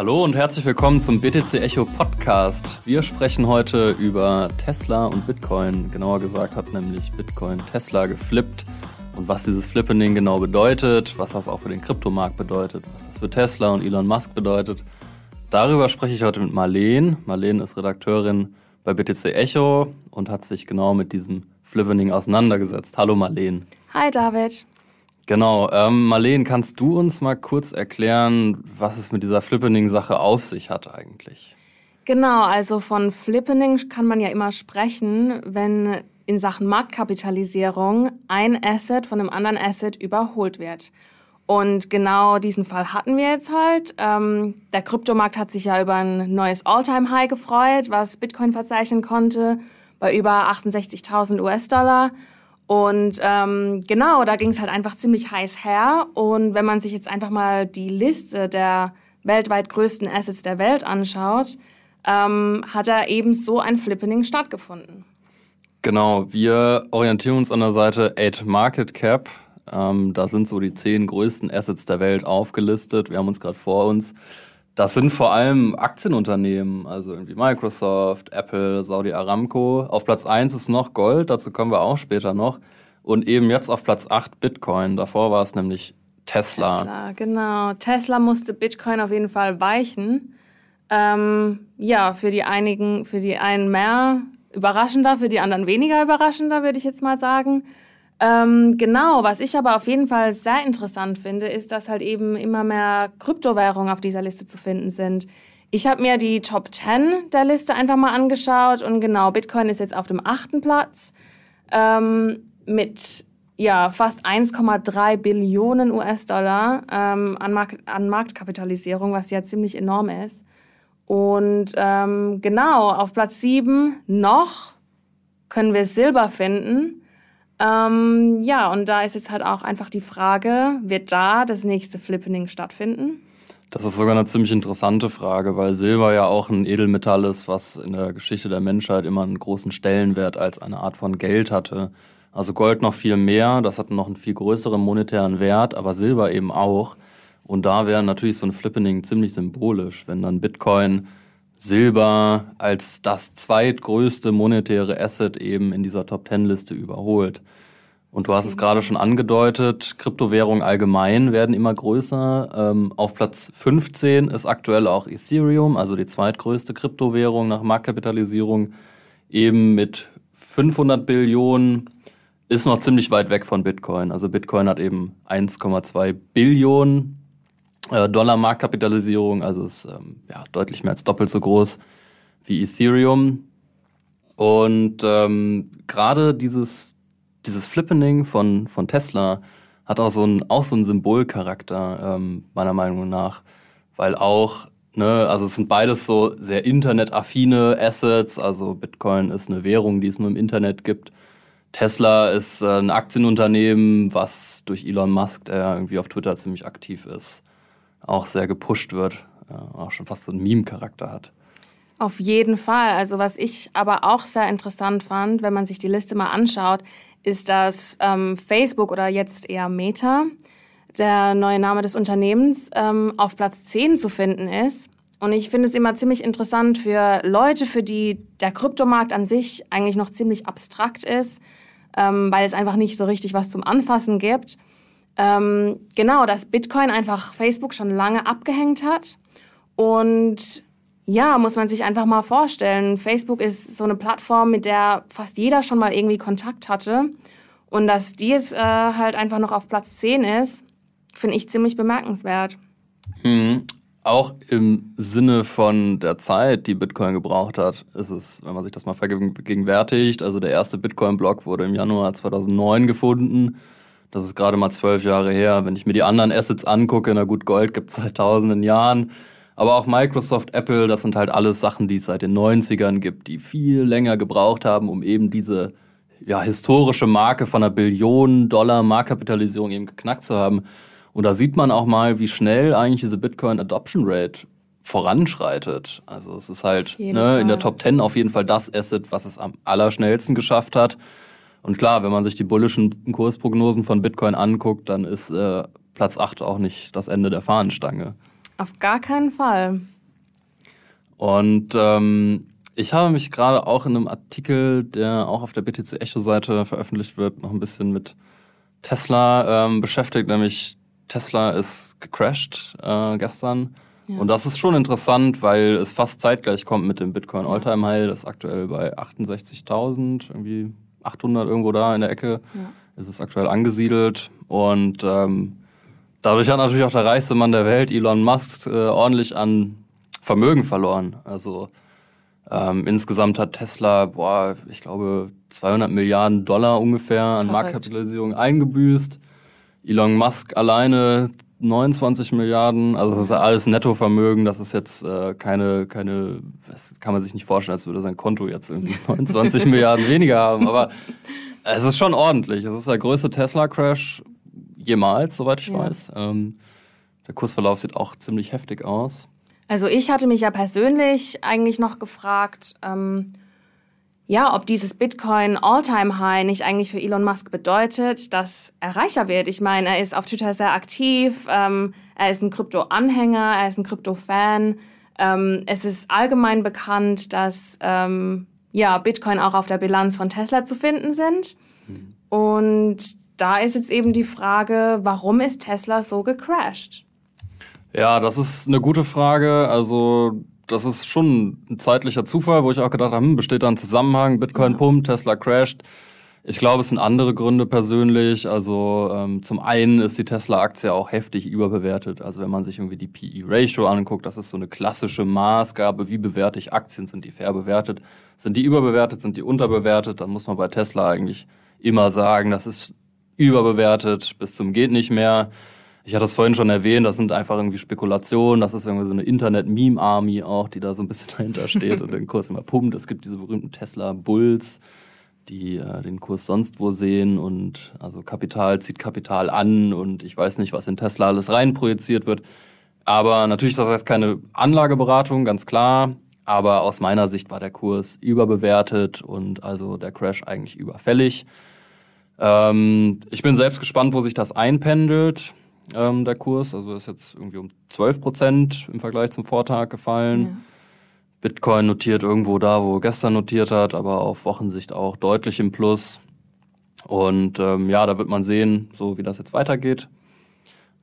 Hallo und herzlich willkommen zum BTC Echo Podcast. Wir sprechen heute über Tesla und Bitcoin. Genauer gesagt hat nämlich Bitcoin Tesla geflippt und was dieses Flippening genau bedeutet, was das auch für den Kryptomarkt bedeutet, was das für Tesla und Elon Musk bedeutet. Darüber spreche ich heute mit Marleen. Marleen ist Redakteurin bei BTC Echo und hat sich genau mit diesem Flippening auseinandergesetzt. Hallo Marleen. Hi David. Genau, ähm, Marleen, kannst du uns mal kurz erklären, was es mit dieser Flippening-Sache auf sich hat eigentlich? Genau, also von Flippening kann man ja immer sprechen, wenn in Sachen Marktkapitalisierung ein Asset von einem anderen Asset überholt wird. Und genau diesen Fall hatten wir jetzt halt. Ähm, der Kryptomarkt hat sich ja über ein neues All-Time-High gefreut, was Bitcoin verzeichnen konnte, bei über 68.000 US-Dollar. Und ähm, genau, da ging es halt einfach ziemlich heiß her. Und wenn man sich jetzt einfach mal die Liste der weltweit größten Assets der Welt anschaut, ähm, hat da eben so ein Flippening stattgefunden. Genau, wir orientieren uns an der Seite 8 Market Cap. Ähm, da sind so die zehn größten Assets der Welt aufgelistet. Wir haben uns gerade vor uns das sind vor allem Aktienunternehmen, also irgendwie Microsoft, Apple, Saudi Aramco. Auf Platz 1 ist noch Gold, dazu kommen wir auch später noch. Und eben jetzt auf Platz 8 Bitcoin. Davor war es nämlich Tesla. Tesla, genau. Tesla musste Bitcoin auf jeden Fall weichen. Ähm, ja, für die einigen, für die einen mehr überraschender, für die anderen weniger überraschender, würde ich jetzt mal sagen. Ähm, genau, was ich aber auf jeden Fall sehr interessant finde, ist, dass halt eben immer mehr Kryptowährungen auf dieser Liste zu finden sind. Ich habe mir die Top 10 der Liste einfach mal angeschaut und genau, Bitcoin ist jetzt auf dem achten Platz ähm, mit ja, fast 1,3 Billionen US-Dollar ähm, an, Mark an Marktkapitalisierung, was ja ziemlich enorm ist. Und ähm, genau, auf Platz 7 noch können wir Silber finden ähm, ja, und da ist jetzt halt auch einfach die Frage, wird da das nächste Flippening stattfinden? Das ist sogar eine ziemlich interessante Frage, weil Silber ja auch ein Edelmetall ist, was in der Geschichte der Menschheit immer einen großen Stellenwert als eine Art von Geld hatte. Also Gold noch viel mehr, das hat noch einen viel größeren monetären Wert, aber Silber eben auch. Und da wäre natürlich so ein Flippening ziemlich symbolisch, wenn dann Bitcoin Silber als das zweitgrößte monetäre Asset eben in dieser Top-10-Liste überholt. Und du hast es gerade schon angedeutet, Kryptowährungen allgemein werden immer größer. Ähm, auf Platz 15 ist aktuell auch Ethereum, also die zweitgrößte Kryptowährung nach Marktkapitalisierung, eben mit 500 Billionen, ist noch ziemlich weit weg von Bitcoin. Also Bitcoin hat eben 1,2 Billionen Dollar Marktkapitalisierung, also ist ähm, ja, deutlich mehr als doppelt so groß wie Ethereum. Und ähm, gerade dieses, dieses Flippening von, von Tesla hat auch so ein, auch so einen Symbolcharakter, ähm, meiner Meinung nach. Weil auch, ne, also es sind beides so sehr internetaffine Assets, also Bitcoin ist eine Währung, die es nur im Internet gibt. Tesla ist äh, ein Aktienunternehmen, was durch Elon Musk, der irgendwie auf Twitter ziemlich aktiv ist, auch sehr gepusht wird, ja, auch schon fast so einen Meme-Charakter hat. Auf jeden Fall. Also was ich aber auch sehr interessant fand, wenn man sich die Liste mal anschaut, ist, dass ähm, Facebook oder jetzt eher Meta, der neue Name des Unternehmens, ähm, auf Platz 10 zu finden ist. Und ich finde es immer ziemlich interessant für Leute, für die der Kryptomarkt an sich eigentlich noch ziemlich abstrakt ist, ähm, weil es einfach nicht so richtig was zum Anfassen gibt. Ähm, genau, dass Bitcoin einfach Facebook schon lange abgehängt hat. Und ja, muss man sich einfach mal vorstellen. Facebook ist so eine Plattform, mit der fast jeder schon mal irgendwie Kontakt hatte. Und dass die jetzt äh, halt einfach noch auf Platz 10 ist, finde ich ziemlich bemerkenswert. Mhm. Auch im Sinne von der Zeit, die Bitcoin gebraucht hat, ist es, wenn man sich das mal vergegenwärtigt, also der erste Bitcoin-Block wurde im Januar 2009 gefunden das ist gerade mal zwölf Jahre her. Wenn ich mir die anderen Assets angucke, na gut, Gold gibt es seit tausenden Jahren. Aber auch Microsoft, Apple, das sind halt alles Sachen, die es seit den 90ern gibt, die viel länger gebraucht haben, um eben diese ja, historische Marke von einer Billion Dollar Marktkapitalisierung eben geknackt zu haben. Und da sieht man auch mal, wie schnell eigentlich diese Bitcoin Adoption Rate voranschreitet. Also es ist halt ne, in der Top 10 auf jeden Fall das Asset, was es am allerschnellsten geschafft hat. Und klar, wenn man sich die bullischen Kursprognosen von Bitcoin anguckt, dann ist äh, Platz 8 auch nicht das Ende der Fahnenstange. Auf gar keinen Fall. Und ähm, ich habe mich gerade auch in einem Artikel, der auch auf der BTC Echo-Seite veröffentlicht wird, noch ein bisschen mit Tesla ähm, beschäftigt, nämlich Tesla ist gecrashed äh, gestern. Ja. Und das ist schon interessant, weil es fast zeitgleich kommt mit dem Bitcoin Alltime High. Das ist aktuell bei 68.000, irgendwie 800 irgendwo da in der Ecke. Ja. Ist es aktuell angesiedelt. Und ähm, dadurch hat natürlich auch der reichste Mann der Welt, Elon Musk, äh, ordentlich an Vermögen verloren. Also ähm, insgesamt hat Tesla, boah, ich glaube, 200 Milliarden Dollar ungefähr an Verrückt. Marktkapitalisierung eingebüßt. Elon Musk alleine 29 Milliarden, also das ist ja alles Nettovermögen, das ist jetzt äh, keine, keine, das kann man sich nicht vorstellen, als würde sein Konto jetzt irgendwie 29 Milliarden weniger haben, aber es ist schon ordentlich. Es ist der größte Tesla-Crash jemals, soweit ich ja. weiß. Ähm, der Kursverlauf sieht auch ziemlich heftig aus. Also ich hatte mich ja persönlich eigentlich noch gefragt, ähm, ja, ob dieses Bitcoin All-Time High nicht eigentlich für Elon Musk bedeutet, dass er reicher wird. Ich meine, er ist auf Twitter sehr aktiv, ähm, er ist ein Krypto-Anhänger, er ist ein Krypto-Fan. Ähm, es ist allgemein bekannt, dass ähm, ja, Bitcoin auch auf der Bilanz von Tesla zu finden sind. Und da ist jetzt eben die Frage, warum ist Tesla so gecrashed? Ja, das ist eine gute Frage. Also das ist schon ein zeitlicher Zufall, wo ich auch gedacht habe, hm, besteht da ein Zusammenhang, Bitcoin ja. pumpt, Tesla crasht. Ich glaube, es sind andere Gründe persönlich. Also ähm, zum einen ist die Tesla-Aktie auch heftig überbewertet. Also wenn man sich irgendwie die PE-Ratio anguckt, das ist so eine klassische Maßgabe, wie bewerte ich Aktien, sind die fair bewertet, sind die überbewertet, sind die unterbewertet, dann muss man bei Tesla eigentlich immer sagen, das ist überbewertet bis zum geht nicht mehr. Ich hatte es vorhin schon erwähnt, das sind einfach irgendwie Spekulationen, das ist irgendwie so eine Internet-Meme-Army auch, die da so ein bisschen dahinter steht und den Kurs immer pumpt. Es gibt diese berühmten Tesla-Bulls, die äh, den Kurs sonst wo sehen und also Kapital zieht Kapital an und ich weiß nicht, was in Tesla alles reinprojiziert wird. Aber natürlich ist das jetzt keine Anlageberatung, ganz klar. Aber aus meiner Sicht war der Kurs überbewertet und also der Crash eigentlich überfällig. Ähm, ich bin selbst gespannt, wo sich das einpendelt ähm, der Kurs. Also ist jetzt irgendwie um 12 Prozent im Vergleich zum Vortag gefallen. Ja. Bitcoin notiert irgendwo da, wo gestern notiert hat, aber auf Wochensicht auch deutlich im Plus. Und ähm, ja, da wird man sehen, so wie das jetzt weitergeht.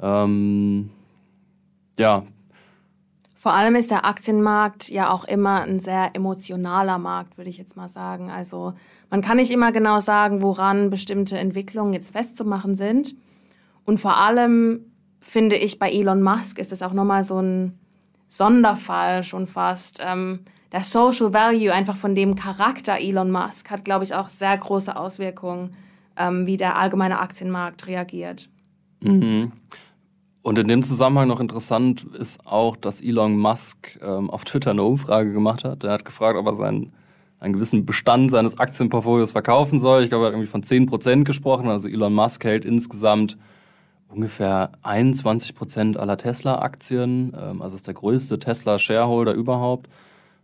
Ähm, ja. Vor allem ist der Aktienmarkt ja auch immer ein sehr emotionaler Markt, würde ich jetzt mal sagen. Also man kann nicht immer genau sagen, woran bestimmte Entwicklungen jetzt festzumachen sind. Und vor allem finde ich bei Elon Musk ist es auch nochmal so ein Sonderfall schon fast. Ähm, der Social Value einfach von dem Charakter Elon Musk hat, glaube ich, auch sehr große Auswirkungen, ähm, wie der allgemeine Aktienmarkt reagiert. Mhm. Und in dem Zusammenhang noch interessant ist auch, dass Elon Musk ähm, auf Twitter eine Umfrage gemacht hat. Er hat gefragt, ob er seinen einen gewissen Bestand seines Aktienportfolios verkaufen soll. Ich glaube, er hat irgendwie von 10% gesprochen. Also Elon Musk hält insgesamt ungefähr 21 Prozent aller Tesla-Aktien. Ähm, also ist der größte Tesla-Shareholder überhaupt.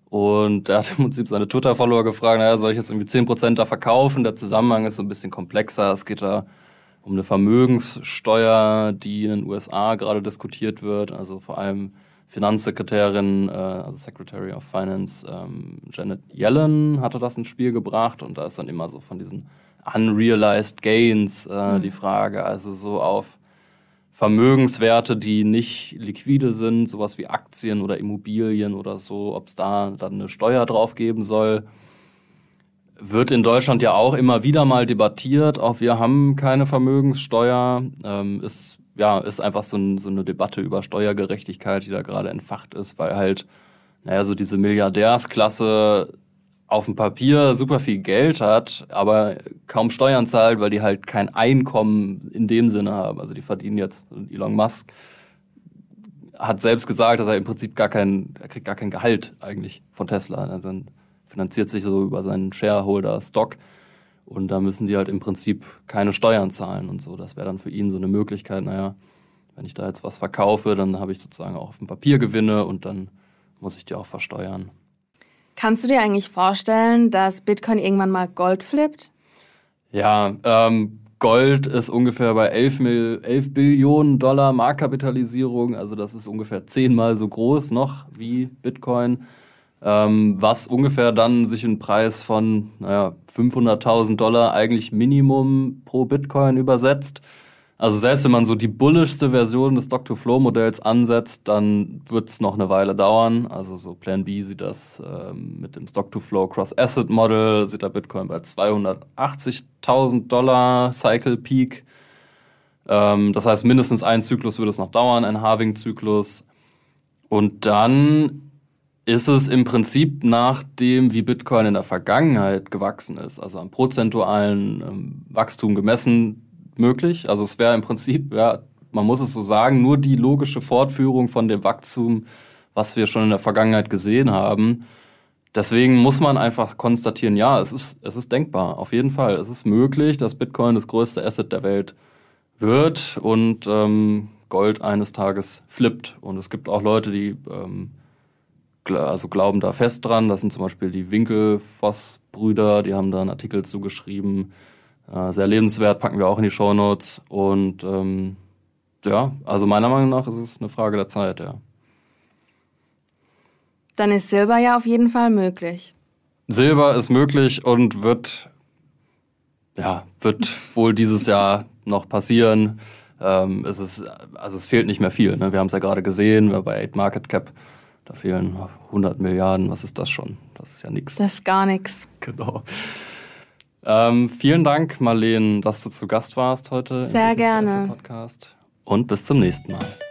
Und er hat im Prinzip seine Twitter-Follower gefragt, naja, soll ich jetzt irgendwie 10 Prozent da verkaufen? Der Zusammenhang ist so ein bisschen komplexer. Es geht da um eine Vermögenssteuer, die in den USA gerade diskutiert wird. Also vor allem Finanzsekretärin, äh, also Secretary of Finance, ähm, Janet Yellen hatte das ins Spiel gebracht. Und da ist dann immer so von diesen unrealized gains äh, mhm. die Frage. Also so auf Vermögenswerte, die nicht liquide sind, sowas wie Aktien oder Immobilien oder so, ob es da dann eine Steuer drauf geben soll, wird in Deutschland ja auch immer wieder mal debattiert. Auch wir haben keine Vermögenssteuer. Ähm, ist ja ist einfach so, ein, so eine Debatte über Steuergerechtigkeit, die da gerade entfacht ist, weil halt naja so diese Milliardärsklasse auf dem Papier super viel Geld hat, aber kaum Steuern zahlt, weil die halt kein Einkommen in dem Sinne haben. Also die verdienen jetzt, Elon Musk hat selbst gesagt, dass er im Prinzip gar kein, er kriegt gar kein Gehalt eigentlich von Tesla. Also finanziert sich so über seinen Shareholder Stock. Und da müssen die halt im Prinzip keine Steuern zahlen und so. Das wäre dann für ihn so eine Möglichkeit, naja, wenn ich da jetzt was verkaufe, dann habe ich sozusagen auch auf dem Papier Gewinne und dann muss ich die auch versteuern. Kannst du dir eigentlich vorstellen, dass Bitcoin irgendwann mal Gold flippt? Ja, ähm, Gold ist ungefähr bei 11, Mil 11 Billionen Dollar Marktkapitalisierung, also das ist ungefähr zehnmal so groß noch wie Bitcoin, ähm, was ungefähr dann sich einen Preis von naja, 500.000 Dollar eigentlich Minimum pro Bitcoin übersetzt. Also selbst wenn man so die bullischste Version des Dr. Flow Modells ansetzt, dann wird es noch eine Weile dauern. Also so Plan B sieht das ähm, mit dem Stock to Flow Cross Asset Model, sieht da Bitcoin bei 280.000 Dollar Cycle Peak. Ähm, das heißt, mindestens ein Zyklus würde es noch dauern, ein Halving-Zyklus. Und dann ist es im Prinzip nach dem, wie Bitcoin in der Vergangenheit gewachsen ist, also am prozentualen ähm, Wachstum gemessen, möglich. Also es wäre im Prinzip, ja, man muss es so sagen, nur die logische Fortführung von dem Wachstum, was wir schon in der Vergangenheit gesehen haben. Deswegen muss man einfach konstatieren, ja, es ist, es ist denkbar, auf jeden Fall. Es ist möglich, dass Bitcoin das größte Asset der Welt wird und ähm, Gold eines Tages flippt. Und es gibt auch Leute, die ähm, also glauben da fest dran. Das sind zum Beispiel die Winkelfoss-Brüder, die haben da einen Artikel zugeschrieben. Äh, sehr lebenswert, packen wir auch in die Show Notes. Und ähm, ja, also meiner Meinung nach ist es eine Frage der Zeit, ja. Dann ist Silber ja auf jeden Fall möglich. Silber ist möglich und wird, ja, wird wohl dieses Jahr noch passieren. Ähm, es ist, also es fehlt nicht mehr viel. Ne? Wir haben es ja gerade gesehen, bei 8 Market Cap, da fehlen 100 Milliarden. Was ist das schon? Das ist ja nichts. Das ist gar nichts. Genau. Ähm, vielen Dank, Marlene, dass du zu Gast warst heute Sehr gerne. Podcast. Und bis zum nächsten Mal.